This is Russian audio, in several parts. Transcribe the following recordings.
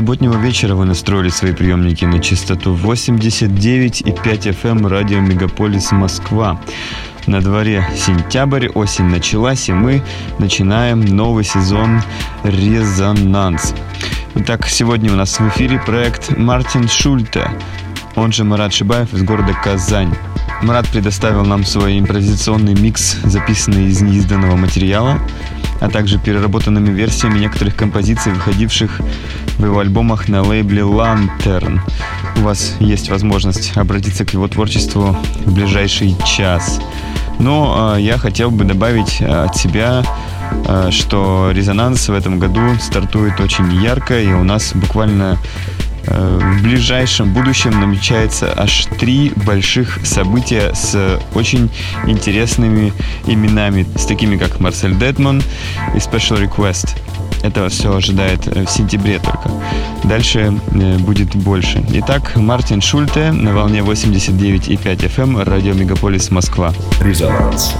субботнего вечера. Вы настроили свои приемники на частоту 89,5 FM радио Мегаполис Москва. На дворе сентябрь, осень началась, и мы начинаем новый сезон «Резонанс». Итак, сегодня у нас в эфире проект Мартин Шульте, он же Марат Шибаев из города Казань. Марат предоставил нам свой импровизационный микс, записанный из неизданного материала – а также переработанными версиями некоторых композиций, выходивших в его альбомах на лейбле Lantern. У вас есть возможность обратиться к его творчеству в ближайший час. Но э, я хотел бы добавить э, от себя, э, что резонанс в этом году стартует очень ярко, и у нас буквально Э, в ближайшем будущем намечается аж три больших события с очень интересными именами, с такими как Марсель Детман и Special Request. Это все ожидает э, в сентябре только. Дальше э, будет больше. Итак, Мартин Шульте на волне 89,5 FM, радио Мегаполис Москва. Резонанс.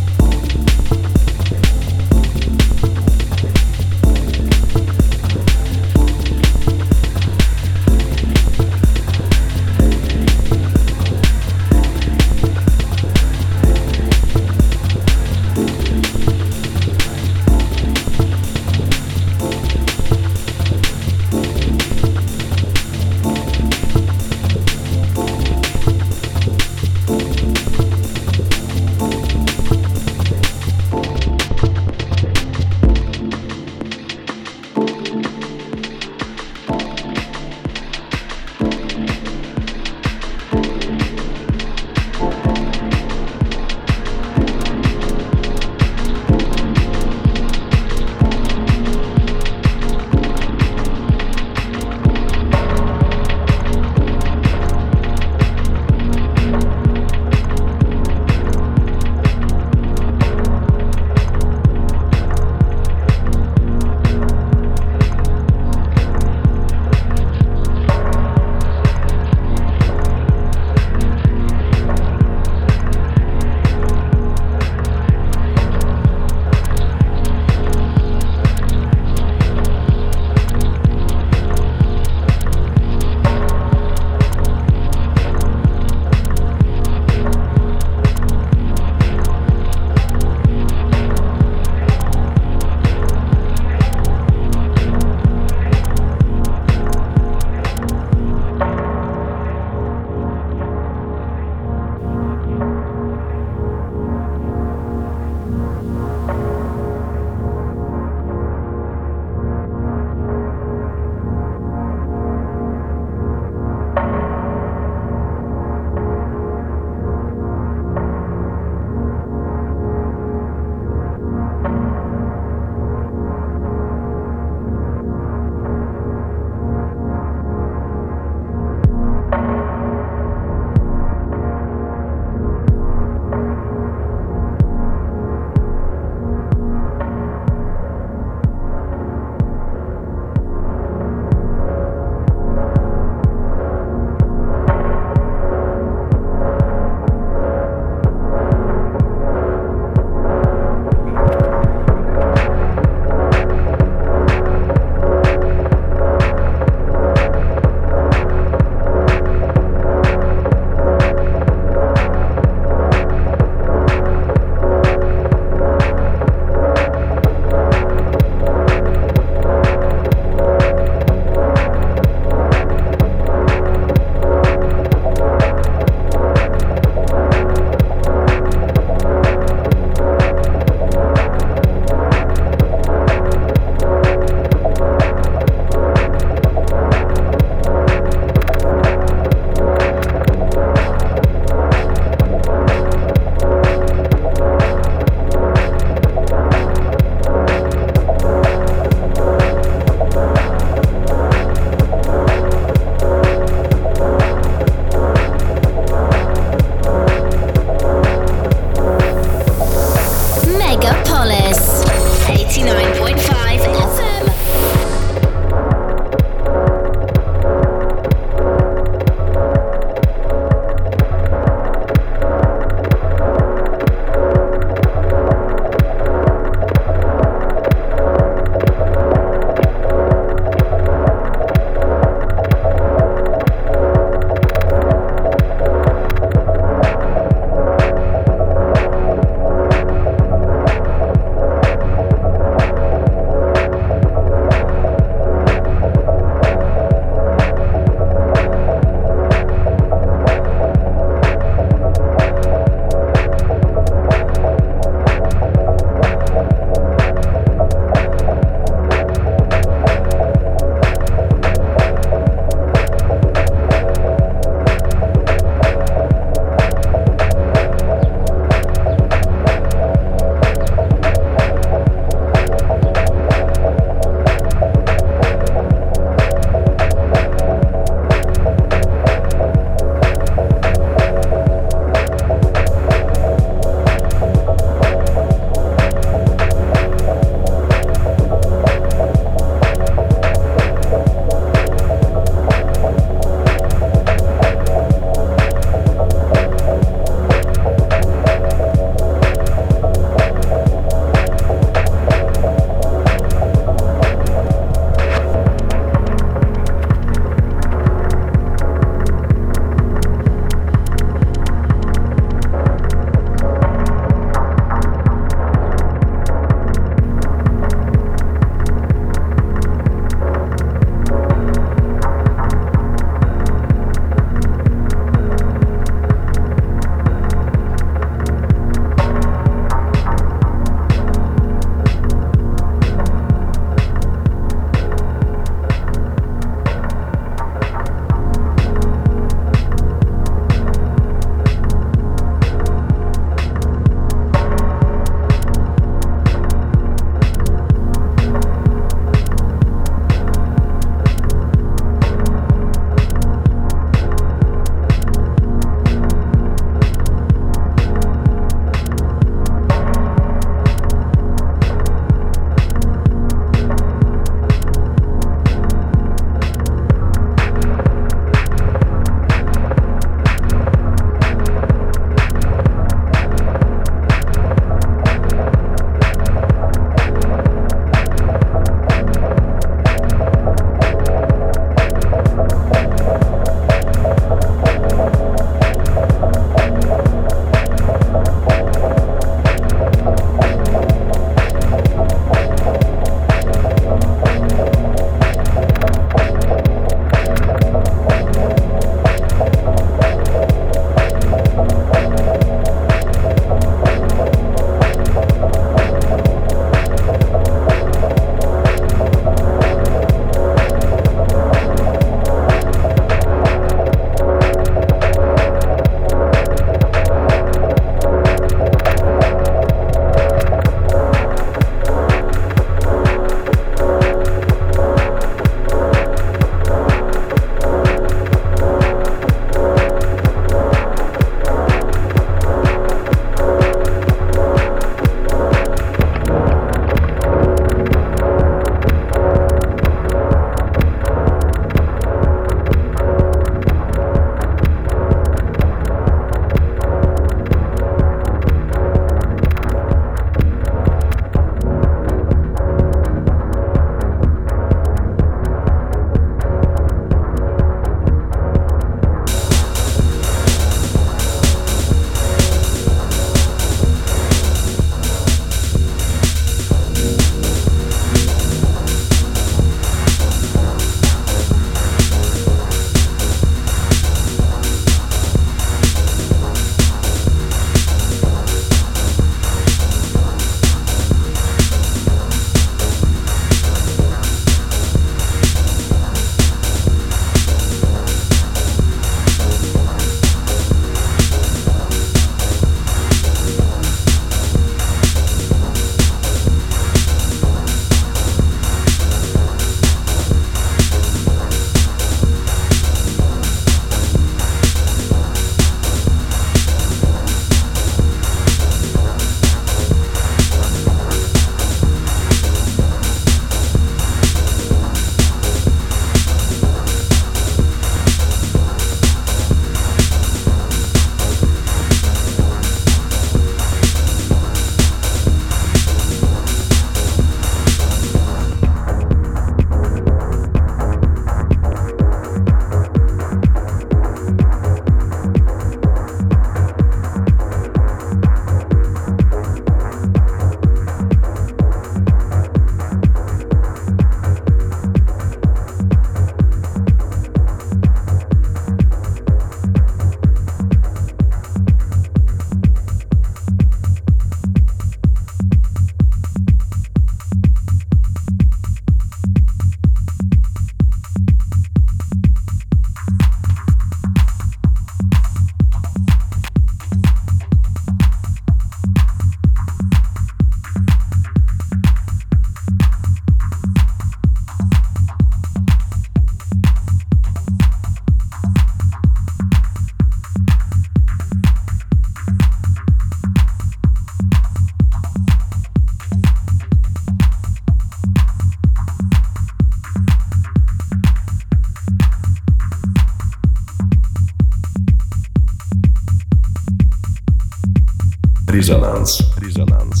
Резонанс. Резонанс.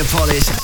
Megapolis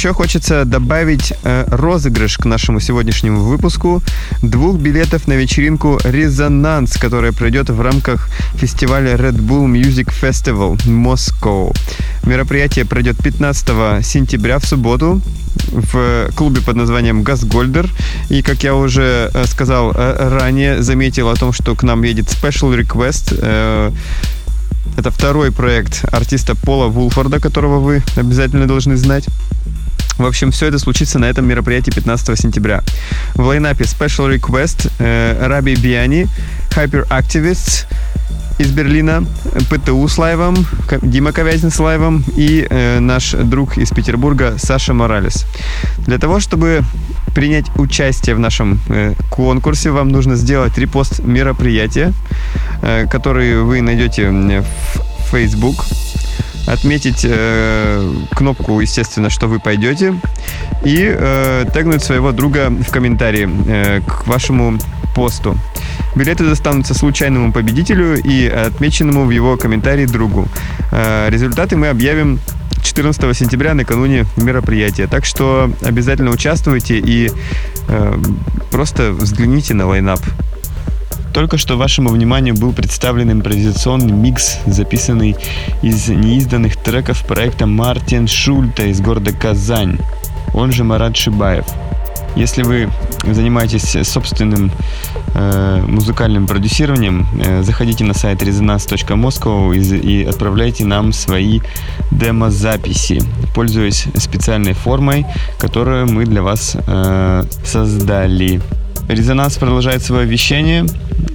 Еще хочется добавить э, розыгрыш к нашему сегодняшнему выпуску двух билетов на вечеринку «Резонанс», которая пройдет в рамках фестиваля Red Bull Music Festival Moscow. Мероприятие пройдет 15 сентября в субботу в клубе под названием «Газгольдер». И, как я уже э, сказал э, ранее, заметил о том, что к нам едет Special Request э, это второй проект артиста Пола Вулфорда, которого вы обязательно должны знать. В общем, все это случится на этом мероприятии 15 сентября. В лайнапе Special Request э, Раби Биани, Hyper Activists из Берлина, ПТУ с лайвом, Дима Ковязин с лайвом и э, наш друг из Петербурга Саша Моралес. Для того, чтобы принять участие в нашем э, конкурсе, вам нужно сделать репост мероприятия, э, который вы найдете в Facebook отметить э, кнопку, естественно, что вы пойдете, и э, тегнуть своего друга в комментарии э, к вашему посту. Билеты достанутся случайному победителю и отмеченному в его комментарии другу. Э, результаты мы объявим 14 сентября накануне мероприятия. Так что обязательно участвуйте и э, просто взгляните на лайнап. Только что вашему вниманию был представлен импровизационный микс, записанный из неизданных треков проекта Мартин Шульта из города Казань, он же Марат Шибаев. Если вы занимаетесь собственным э, музыкальным продюсированием, э, заходите на сайт resonance.moscow и, и отправляйте нам свои демозаписи, пользуясь специальной формой, которую мы для вас э, создали. Резонанс продолжает свое вещание.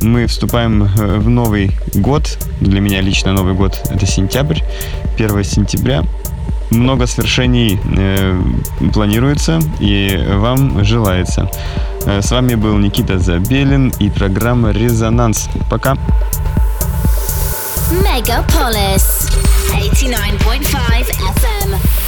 Мы вступаем э, в Новый год. Для меня лично Новый год это сентябрь, 1 сентября. Много свершений э, планируется и вам желается. Э, с вами был Никита Забелин и программа «Резонанс». Пока. Megapolis 89.5 FM.